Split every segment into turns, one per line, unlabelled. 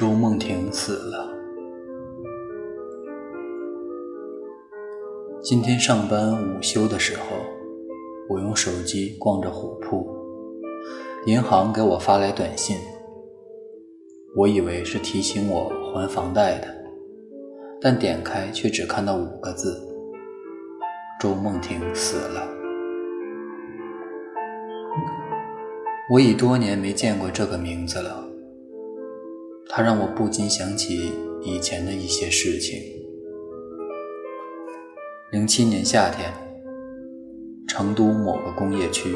周梦婷死了。今天上班午休的时候，我用手机逛着虎扑，银行给我发来短信，我以为是提醒我还房贷的，但点开却只看到五个字：周梦婷死了。我已多年没见过这个名字了。它让我不禁想起以前的一些事情。零七年夏天，成都某个工业区，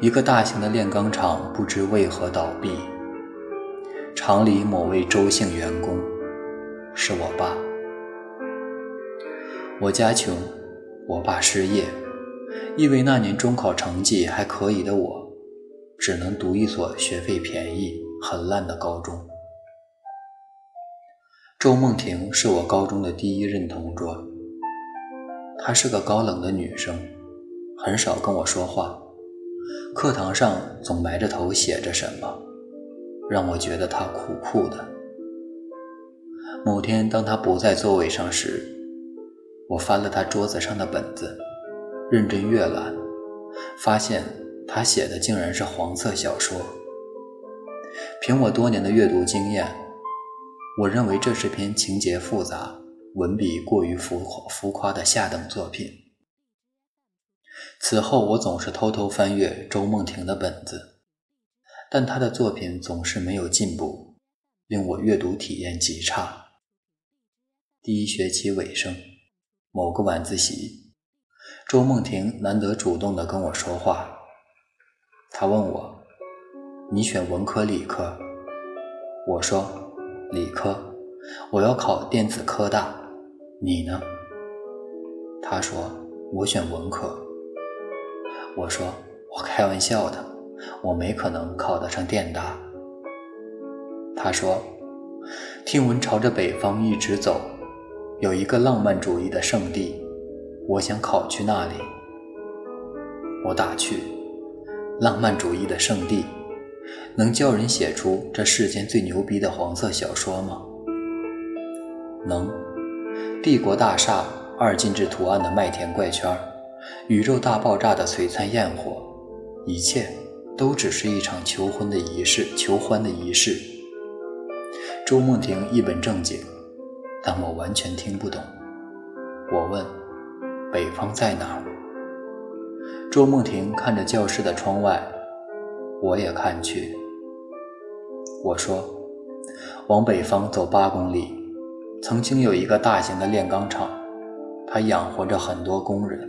一个大型的炼钢厂不知为何倒闭，厂里某位周姓员工是我爸。我家穷，我爸失业，意味那年中考成绩还可以的我，只能读一所学费便宜、很烂的高中。周梦婷是我高中的第一任同桌，她是个高冷的女生，很少跟我说话，课堂上总埋着头写着什么，让我觉得她酷酷的。某天，当她不在座位上时，我翻了她桌子上的本子，认真阅览，发现她写的竟然是黄色小说。凭我多年的阅读经验。我认为这是篇情节复杂、文笔过于浮浮夸的下等作品。此后，我总是偷偷翻阅周梦婷的本子，但她的作品总是没有进步，令我阅读体验极差。第一学期尾声，某个晚自习，周梦婷难得主动地跟我说话。她问我：“你选文科理科？”我说。理科，我要考电子科大。你呢？他说我选文科。我说我开玩笑的，我没可能考得上电大。他说，听闻朝着北方一直走，有一个浪漫主义的圣地，我想考去那里。我打趣，浪漫主义的圣地。能叫人写出这世间最牛逼的黄色小说吗？能。帝国大厦二进制图案的麦田怪圈，宇宙大爆炸的璀璨焰火，一切都只是一场求婚的仪式，求欢的仪式。周梦婷一本正经，但我完全听不懂。我问：北方在哪儿？周梦婷看着教室的窗外。我也看去。我说：“往北方走八公里，曾经有一个大型的炼钢厂，它养活着很多工人，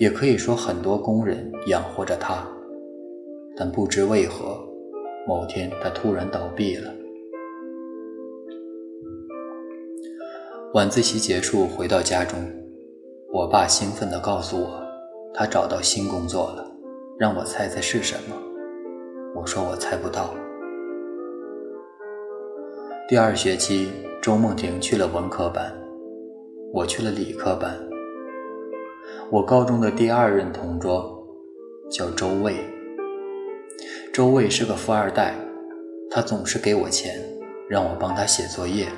也可以说很多工人养活着它。但不知为何，某天它突然倒闭了。”晚自习结束，回到家中，我爸兴奋地告诉我，他找到新工作了，让我猜猜是什么。我说我猜不到。第二学期，周梦婷去了文科班，我去了理科班。我高中的第二任同桌叫周卫，周卫是个富二代，他总是给我钱，让我帮他写作业、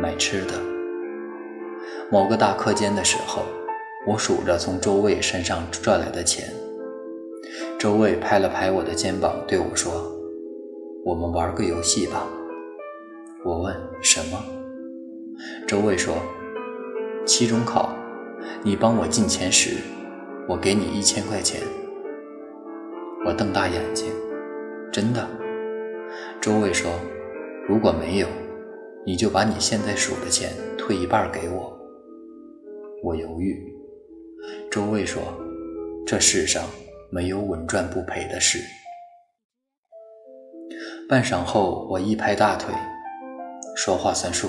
买吃的。某个大课间的时候，我数着从周卫身上赚来的钱。周卫拍了拍我的肩膀，对我说：“我们玩个游戏吧。”我问：“什么？”周卫说：“期中考，你帮我进前十，我给你一千块钱。”我瞪大眼睛：“真的？”周卫说：“如果没有，你就把你现在数的钱退一半给我。”我犹豫。周卫说：“这世上……”没有稳赚不赔的事。半晌后，我一拍大腿，说话算数。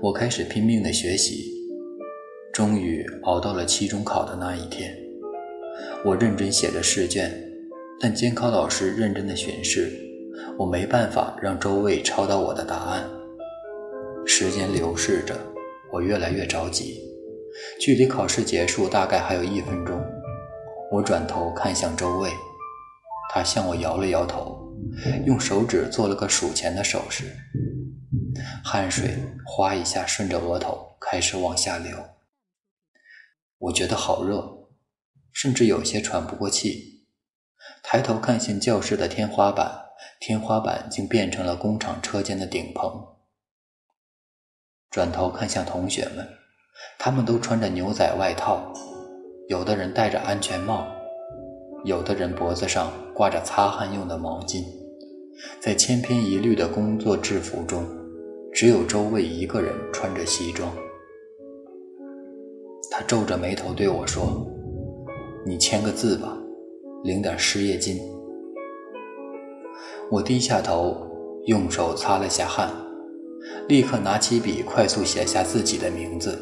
我开始拼命的学习，终于熬到了期中考的那一天。我认真写着试卷，但监考老师认真的巡视，我没办法让周围抄到我的答案。时间流逝着，我越来越着急，距离考试结束大概还有一分钟。我转头看向周卫，他向我摇了摇头，用手指做了个数钱的手势，汗水哗一下顺着额头开始往下流。我觉得好热，甚至有些喘不过气。抬头看向教室的天花板，天花板竟变成了工厂车间的顶棚。转头看向同学们，他们都穿着牛仔外套，有的人戴着安全帽，有的人脖子上挂着擦汗用的毛巾。在千篇一律的工作制服中，只有周卫一个人穿着西装。他皱着眉头对我说：“你签个字吧，领点失业金。”我低下头，用手擦了下汗，立刻拿起笔，快速写下自己的名字。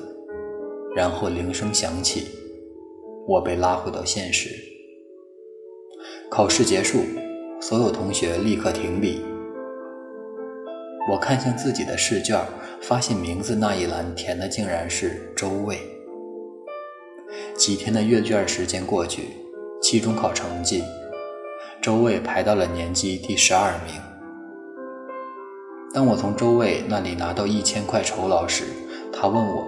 然后铃声响起，我被拉回到现实。考试结束，所有同学立刻停笔。我看向自己的试卷，发现名字那一栏填的竟然是周卫。几天的阅卷时间过去，期中考成绩，周卫排到了年级第十二名。当我从周卫那里拿到一千块酬劳时，他问我：“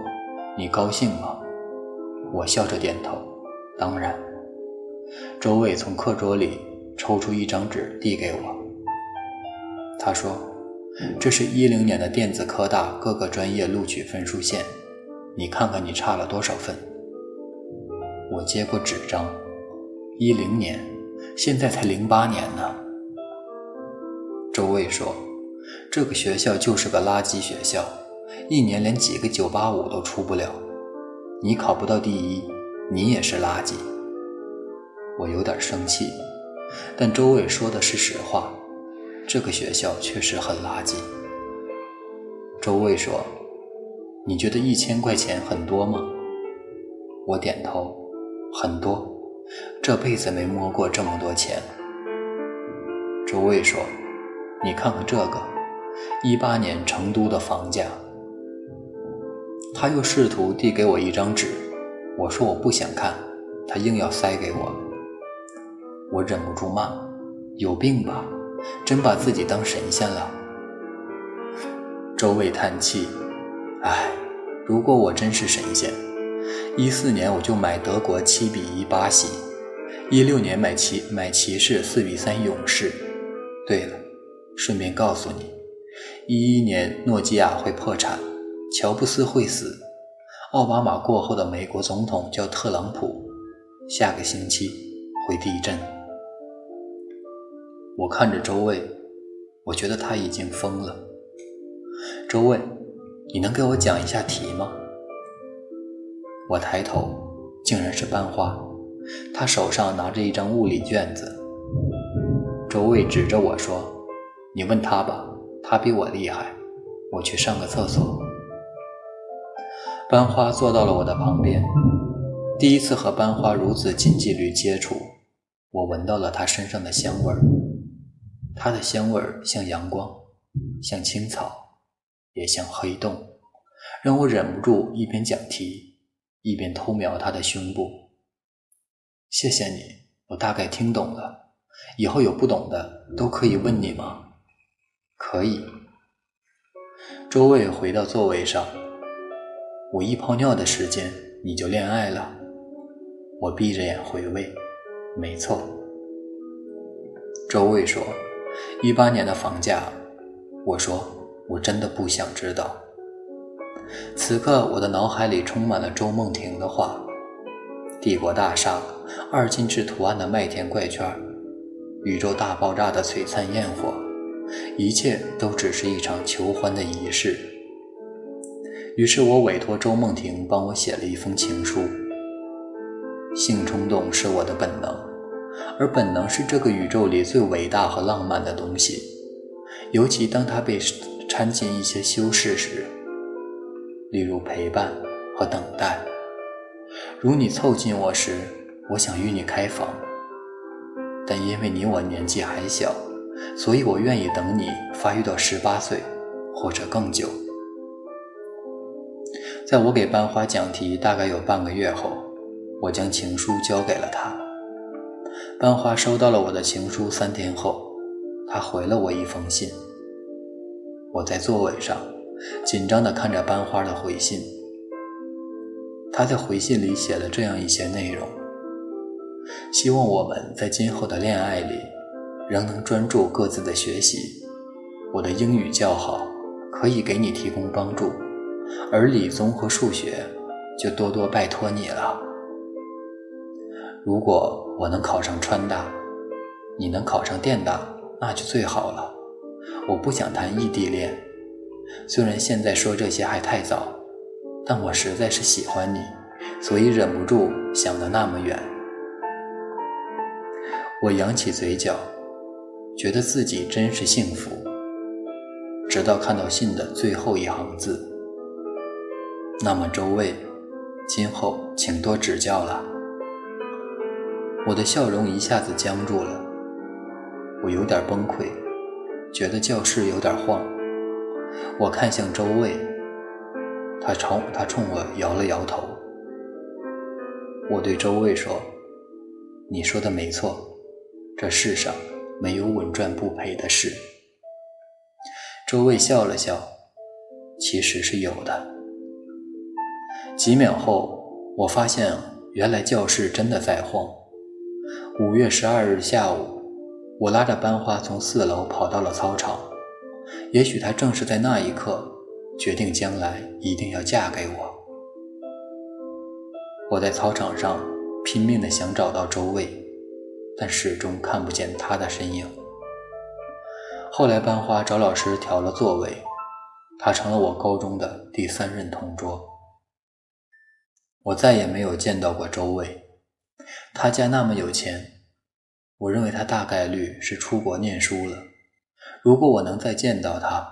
你高兴吗？”我笑着点头：“当然。”周卫从课桌里抽出一张纸递给我，他说：“这是一零年的电子科大各个专业录取分数线，你看看你差了多少分。”我接过纸张，一零年，现在才零八年呢。周卫说：“这个学校就是个垃圾学校，一年连几个九八五都出不了。你考不到第一，你也是垃圾。”我有点生气，但周卫说的是实话，这个学校确实很垃圾。周卫说：“你觉得一千块钱很多吗？”我点头。很多，这辈子没摸过这么多钱。周卫说：“你看看这个，一八年成都的房价。”他又试图递给我一张纸，我说我不想看，他硬要塞给我。我忍不住骂：“有病吧？真把自己当神仙了。”周卫叹气：“唉，如果我真是神仙。”一四年我就买德国七比一巴西，一六年买骑买骑士四比三勇士。对了，顺便告诉你，一一年诺基亚会破产，乔布斯会死，奥巴马过后的美国总统叫特朗普，下个星期会地震。我看着周卫，我觉得他已经疯了。周卫，你能给我讲一下题吗？我抬头，竟然是班花，她手上拿着一张物理卷子。周卫指着我说：“你问他吧，他比我厉害。我去上个厕所。”班花坐到了我的旁边。第一次和班花如此近距离接触，我闻到了她身上的香味儿。她的香味儿像阳光，像青草，也像黑洞，让我忍不住一边讲题。一边偷瞄他的胸部。谢谢你，我大概听懂了。以后有不懂的都可以问你吗？可以。周卫回到座位上。我一泡尿的时间你就恋爱了？我闭着眼回味。没错。周卫说：“一八年的房价。”我说：“我真的不想知道。”此刻，我的脑海里充满了周梦婷的话：帝国大厦，二进制图案的麦田怪圈，宇宙大爆炸的璀璨焰火，一切都只是一场求欢的仪式。于是我委托周梦婷帮我写了一封情书。性冲动是我的本能，而本能是这个宇宙里最伟大和浪漫的东西，尤其当它被掺进一些修饰时。例如陪伴和等待，如你凑近我时，我想与你开房，但因为你我年纪还小，所以我愿意等你发育到十八岁或者更久。在我给班花讲题大概有半个月后，我将情书交给了她。班花收到了我的情书，三天后，她回了我一封信。我在座位上，紧张地看着班花的回信。他在回信里写了这样一些内容：希望我们在今后的恋爱里，仍能专注各自的学习。我的英语较好，可以给你提供帮助，而理综和数学就多多拜托你了。如果我能考上川大，你能考上电大，那就最好了。我不想谈异地恋，虽然现在说这些还太早，但我实在是喜欢你，所以忍不住想得那么远。我扬起嘴角，觉得自己真是幸福。直到看到信的最后一行字，那么周卫，今后请多指教了。我的笑容一下子僵住了，我有点崩溃。觉得教室有点晃，我看向周卫，他冲他冲我摇了摇头。我对周卫说：“你说的没错，这世上没有稳赚不赔的事。”周卫笑了笑，其实是有的。几秒后，我发现原来教室真的在晃。五月十二日下午。我拉着班花从四楼跑到了操场，也许她正是在那一刻决定将来一定要嫁给我。我在操场上拼命地想找到周卫，但始终看不见他的身影。后来班花找老师调了座位，他成了我高中的第三任同桌。我再也没有见到过周卫，他家那么有钱。我认为他大概率是出国念书了。如果我能再见到他，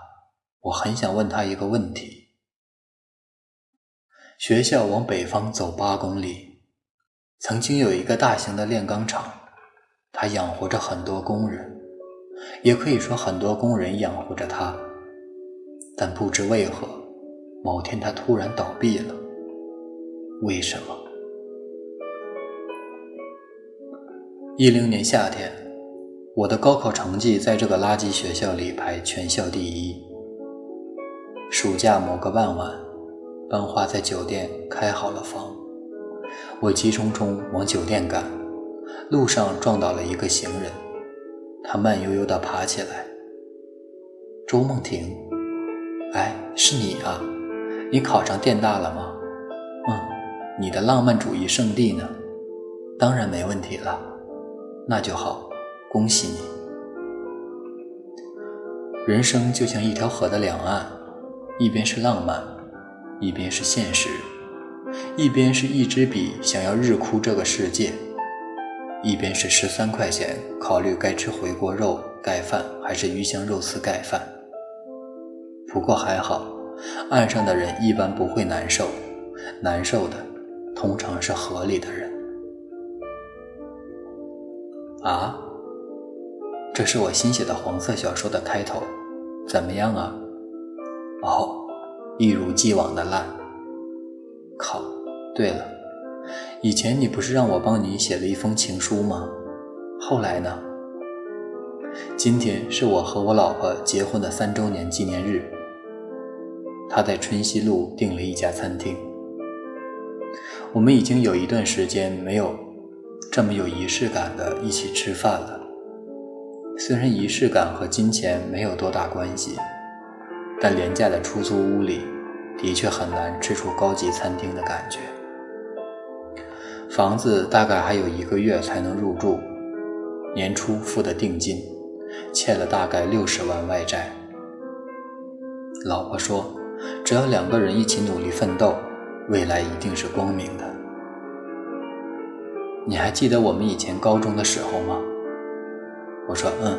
我很想问他一个问题。学校往北方走八公里，曾经有一个大型的炼钢厂，它养活着很多工人，也可以说很多工人养活着他。但不知为何，某天他突然倒闭了。为什么？一零年夏天，我的高考成绩在这个垃圾学校里排全校第一。暑假某个傍晚，班花在酒店开好了房，我急匆匆往酒店赶，路上撞倒了一个行人，他慢悠悠地爬起来。周梦婷，哎，是你啊？你考上电大了吗？你的浪漫主义圣地呢？当然没问题了。那就好，恭喜你。人生就像一条河的两岸，一边是浪漫，一边是现实；一边是一支笔想要日哭这个世界，一边是十三块钱考虑该吃回锅肉盖饭还是鱼香肉丝盖饭。不过还好，岸上的人一般不会难受，难受的通常是河里的人。啊，这是我新写的黄色小说的开头，怎么样啊？哦，一如既往的烂。靠，对了，以前你不是让我帮你写了一封情书吗？后来呢？今天是我和我老婆结婚的三周年纪念日，她在春熙路订了一家餐厅，我们已经有一段时间没有。这么有仪式感的一起吃饭了，虽然仪式感和金钱没有多大关系，但廉价的出租屋里的确很难吃出高级餐厅的感觉。房子大概还有一个月才能入住，年初付的定金，欠了大概六十万外债。老婆说，只要两个人一起努力奋斗，未来一定是光明的。你还记得我们以前高中的时候吗？我说嗯，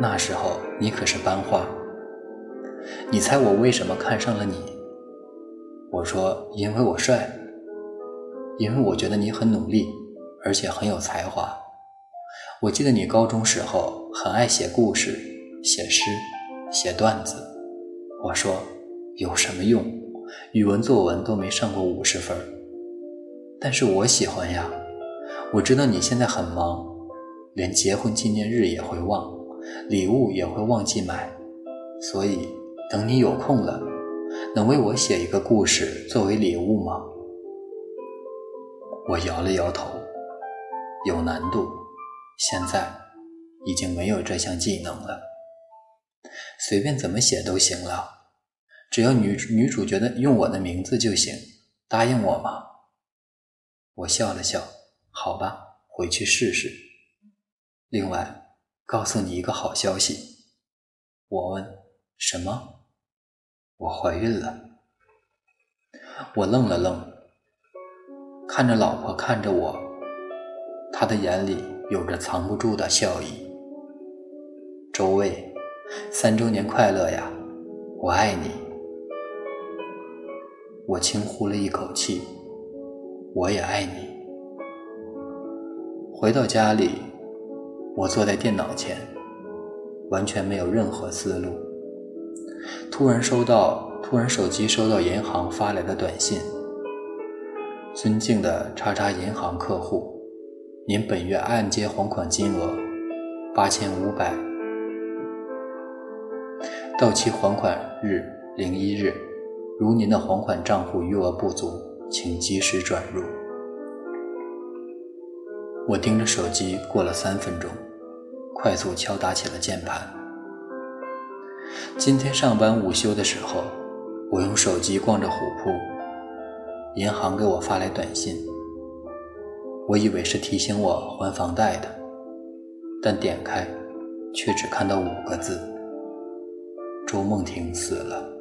那时候你可是班花。你猜我为什么看上了你？我说因为我帅，因为我觉得你很努力，而且很有才华。我记得你高中时候很爱写故事、写诗、写段子。我说有什么用？语文作文都没上过五十分。但是我喜欢呀。我知道你现在很忙，连结婚纪念日也会忘，礼物也会忘记买，所以等你有空了，能为我写一个故事作为礼物吗？我摇了摇头，有难度，现在已经没有这项技能了。随便怎么写都行了，只要女女主角的用我的名字就行，答应我吗？我笑了笑，好吧，回去试试。另外，告诉你一个好消息。我问什么？我怀孕了。我愣了愣，看着老婆，看着我，他的眼里有着藏不住的笑意。周卫。三周年快乐呀！我爱你。我轻呼了一口气，我也爱你。回到家里，我坐在电脑前，完全没有任何思路。突然收到，突然手机收到银行发来的短信：“尊敬的叉叉银行客户，您本月按揭还款金额八千五百。”到期还款日零一日，如您的还款账户余额不足，请及时转入。我盯着手机过了三分钟，快速敲打起了键盘。今天上班午休的时候，我用手机逛着虎扑，银行给我发来短信，我以为是提醒我还房贷的，但点开，却只看到五个字。周梦婷死了。